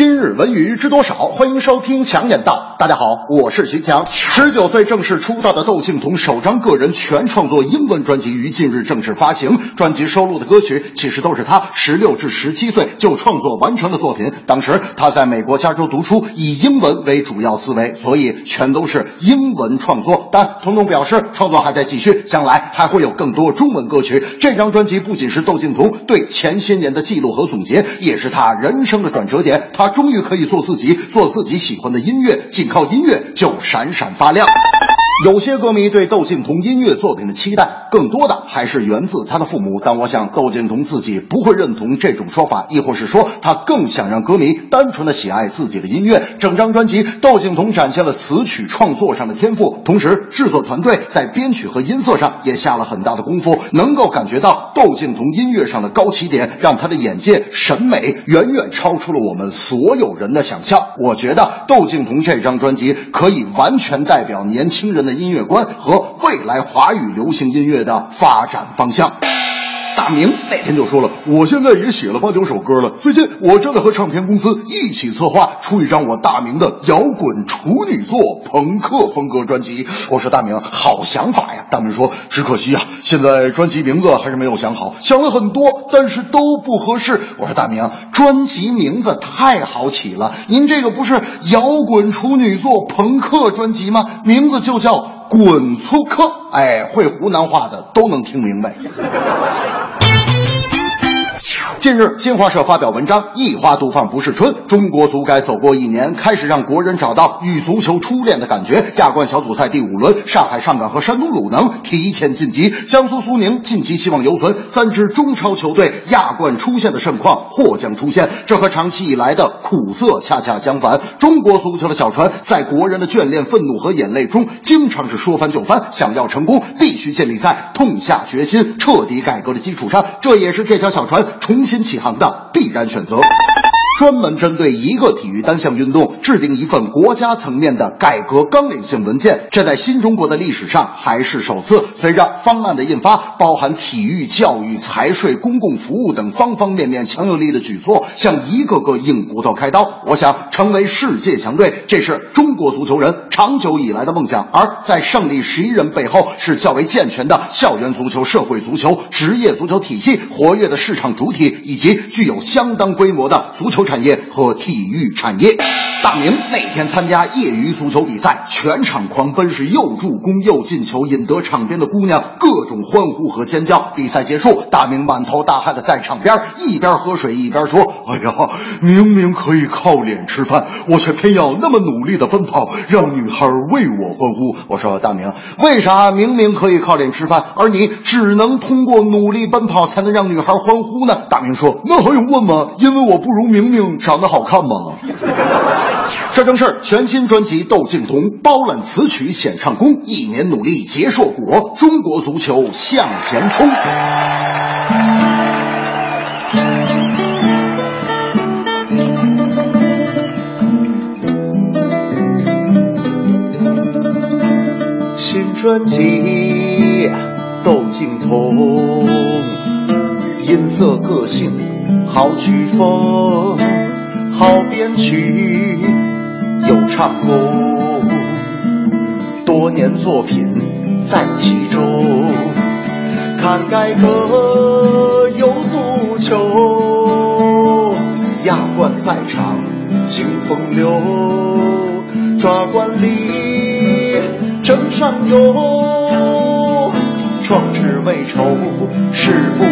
今日文娱知多少？欢迎收听强言道。大家好，我是徐强。十九岁正式出道的窦靖童首张个人全创作英文专辑于近日正式发行。专辑收录的歌曲其实都是他十六至十七岁就创作完成的作品。当时他在美国加州读书，以英文为主要思维，所以全都是英文创作。但童童表示，创作还在继续，将来还会有更多中文歌曲。这张专辑不仅是窦靖童对前些年的记录和总结，也是他人生的转折点。他终于可以做自己，做自己喜欢的音乐，仅靠音乐就闪闪发亮。有些歌迷对窦靖童音乐作品的期待，更多的还是源自他的父母。但我想，窦靖童自己不会认同这种说法，亦或是说，他更想让歌迷单纯的喜爱自己的音乐。整张专辑，窦靖童展现了词曲创作上的天赋，同时制作团队在编曲和音色上也下了很大的功夫，能够感觉到窦靖童音乐上的高起点，让他的眼界、审美远远超出了我们所有人的想象。我觉得窦靖童这张专辑可以完全代表年轻人的。音乐观和未来华语流行音乐的发展方向。大明那天就说了，我现在也写了八九首歌了。最近我正在和唱片公司一起策划出一张我大明的摇滚处女作朋克风格专辑。我说大明，好想法呀。大明说，只可惜啊，现在专辑名字还是没有想好，想了很多，但是都不合适。我说大明，专辑名字太好起了，您这个不是摇滚处女作朋克专辑吗？名字就叫滚粗克。哎，会湖南话的都能听明白。近日，新华社发表文章《一花独放不是春》，中国足改走过一年，开始让国人找到与足球初恋的感觉。亚冠小组赛第五轮，上海上港和山东鲁能提前晋级，江苏苏宁晋级希望犹存。三支中超球队亚冠出现的盛况或将出现，这和长期以来的苦涩恰恰相反。中国足球的小船在国人的眷恋、愤怒和眼泪中，经常是说翻就翻。想要成功，必须建立在痛下决心、彻底改革的基础上，这也是这条小船重。新起航的必然选择。专门针对一个体育单项运动制定一份国家层面的改革纲领性文件，这在新中国的历史上还是首次。随着方案的印发，包含体育、教育、财税、公共服务等方方面面强有力的举措，向一个个硬骨头开刀。我想成为世界强队，这是中国足球人长久以来的梦想。而在胜利十一人背后，是较为健全的校园足球、社会足球、职业足球体系，活跃的市场主体，以及具有相当规模的足球。产业和体育产业，大明那天参加业余足球比赛，全场狂奔，是又助攻又进球，引得场边的姑娘各种欢呼和尖叫。比赛结束，大明满头大汗的在场边一边喝水一边说：“哎呀，明明可以靠脸吃饭，我却偏要那么努力的奔跑，让女孩为我欢呼。”我说：“大明，为啥明明可以靠脸吃饭，而你只能通过努力奔跑才能让女孩欢呼呢？”大明说：“那还用问吗？因为我不如明明。”长得好看吗？这正是全新专辑《窦靖童》包揽词曲显唱功，一年努力结硕果，中国足球向前冲。新专辑《窦靖童》，音色个性好曲风。好编曲，有唱功，多年作品在其中。看改革有足球，亚冠赛场尽风流，抓管理争上游，壮志未酬是。